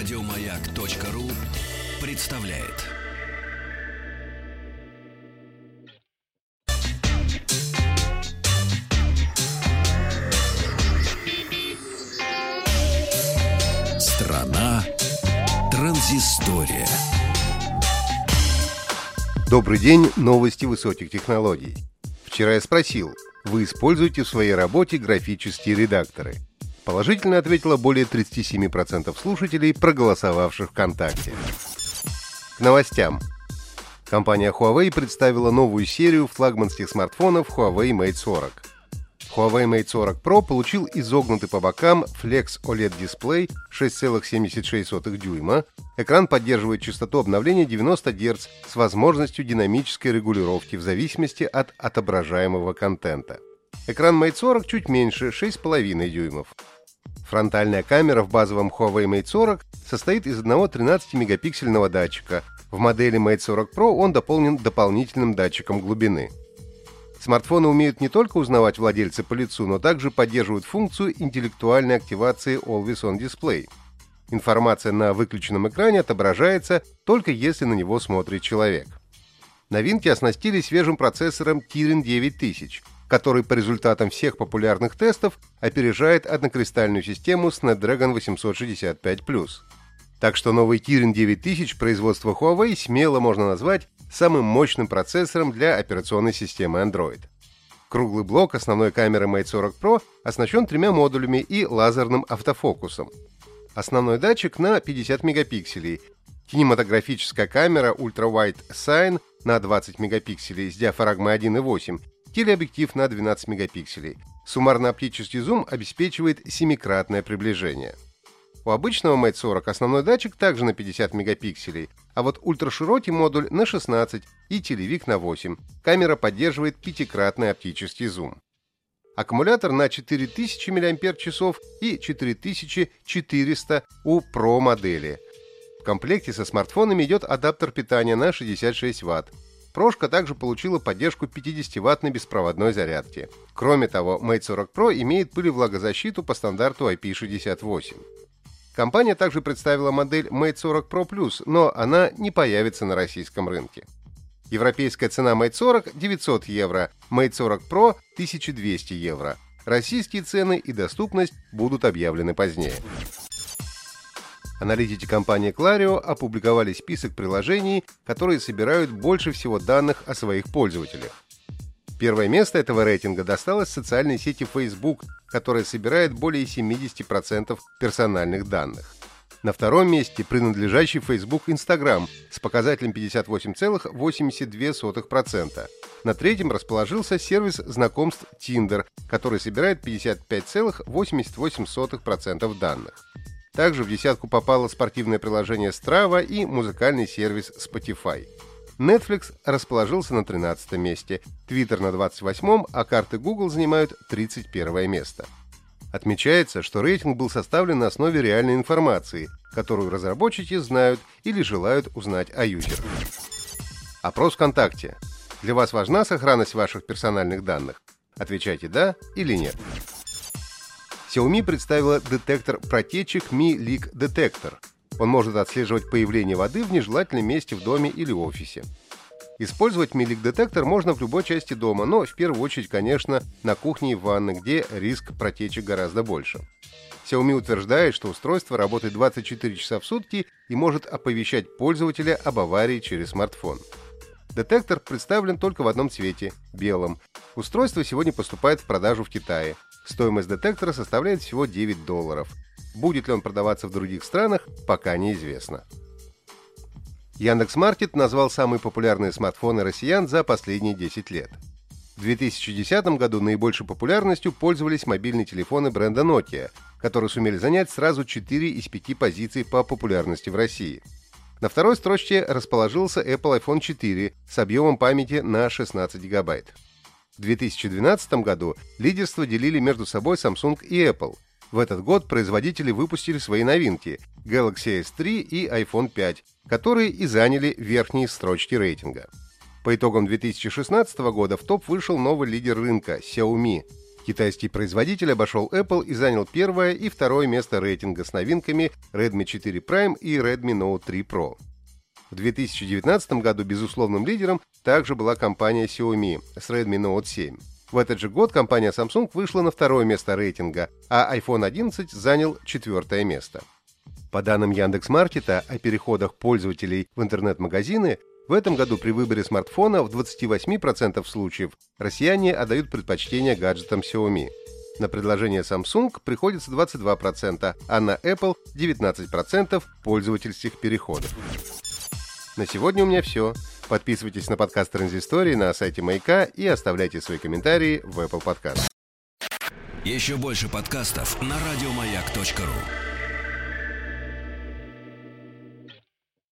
Радиомаяк.ру представляет. Страна транзистория. Добрый день, новости высоких технологий. Вчера я спросил, вы используете в своей работе графические редакторы? Положительно ответило более 37% слушателей, проголосовавших ВКонтакте. К новостям. Компания Huawei представила новую серию флагманских смартфонов Huawei Mate 40. Huawei Mate 40 Pro получил изогнутый по бокам Flex OLED дисплей 6,76 дюйма. Экран поддерживает частоту обновления 90 Гц с возможностью динамической регулировки в зависимости от отображаемого контента. Экран Mate 40 чуть меньше, 6,5 дюймов. Фронтальная камера в базовом Huawei Mate 40 состоит из одного 13-мегапиксельного датчика. В модели Mate 40 Pro он дополнен дополнительным датчиком глубины. Смартфоны умеют не только узнавать владельца по лицу, но также поддерживают функцию интеллектуальной активации Always On Display. Информация на выключенном экране отображается только если на него смотрит человек. Новинки оснастили свежим процессором Kirin 9000, который по результатам всех популярных тестов опережает однокристальную систему Snapdragon 865+. Так что новый Kirin 9000 производства Huawei смело можно назвать самым мощным процессором для операционной системы Android. Круглый блок основной камеры Mate 40 Pro оснащен тремя модулями и лазерным автофокусом. Основной датчик на 50 мегапикселей, кинематографическая камера Ultra Wide Sign на 20 мегапикселей с диафрагмой 1.8 телеобъектив на 12 мегапикселей. Суммарно-оптический зум обеспечивает семикратное приближение. У обычного Mate 40 основной датчик также на 50 мегапикселей, а вот ультраширокий модуль на 16 и телевик на 8. Камера поддерживает пятикратный оптический зум. Аккумулятор на 4000 мАч и 4400 у Pro модели. В комплекте со смартфонами идет адаптер питания на 66 Вт, Прошка также получила поддержку 50-ваттной беспроводной зарядки. Кроме того, Mate 40 Pro имеет пылевлагозащиту по стандарту IP68. Компания также представила модель Mate 40 Pro Plus, но она не появится на российском рынке. Европейская цена Mate 40 – 900 евро, Mate 40 Pro – 1200 евро. Российские цены и доступность будут объявлены позднее. Аналитики компании Clario опубликовали список приложений, которые собирают больше всего данных о своих пользователях. Первое место этого рейтинга досталось социальной сети Facebook, которая собирает более 70% персональных данных. На втором месте принадлежащий Facebook Instagram с показателем 58,82%. На третьем расположился сервис знакомств Tinder, который собирает 55,88% данных. Также в десятку попало спортивное приложение Strava и музыкальный сервис Spotify. Netflix расположился на 13 месте, Twitter на 28-м, а карты Google занимают 31 место. Отмечается, что рейтинг был составлен на основе реальной информации, которую разработчики знают или желают узнать о юзере. Опрос ВКонтакте. Для вас важна сохранность ваших персональных данных? Отвечайте «да» или «нет». Xiaomi представила детектор протечек Mi Leak Detector. Он может отслеживать появление воды в нежелательном месте в доме или офисе. Использовать Mi Leak детектор можно в любой части дома, но в первую очередь, конечно, на кухне и в ванной, где риск протечек гораздо больше. Xiaomi утверждает, что устройство работает 24 часа в сутки и может оповещать пользователя об аварии через смартфон. Детектор представлен только в одном цвете – белом. Устройство сегодня поступает в продажу в Китае. Стоимость детектора составляет всего 9 долларов. Будет ли он продаваться в других странах, пока неизвестно. Яндекс.Маркет назвал самые популярные смартфоны россиян за последние 10 лет. В 2010 году наибольшей популярностью пользовались мобильные телефоны бренда Nokia, которые сумели занять сразу 4 из 5 позиций по популярности в России. На второй строчке расположился Apple iPhone 4 с объемом памяти на 16 гигабайт. В 2012 году лидерство делили между собой Samsung и Apple. В этот год производители выпустили свои новинки Galaxy S3 и iPhone 5, которые и заняли верхние строчки рейтинга. По итогам 2016 года в топ вышел новый лидер рынка – Xiaomi. Китайский производитель обошел Apple и занял первое и второе место рейтинга с новинками Redmi 4 Prime и Redmi Note 3 Pro. В 2019 году безусловным лидером также была компания Xiaomi с Redmi Note 7. В этот же год компания Samsung вышла на второе место рейтинга, а iPhone 11 занял четвертое место. По данным Яндекс.Маркета о переходах пользователей в интернет-магазины, в этом году при выборе смартфона в 28% случаев россияне отдают предпочтение гаджетам Xiaomi. На предложение Samsung приходится 22%, а на Apple 19% пользовательских переходов. На сегодня у меня все. Подписывайтесь на подкаст Транзистории на сайте Маяка и оставляйте свои комментарии в Apple Podcast. Еще больше подкастов на радиомаяк.ру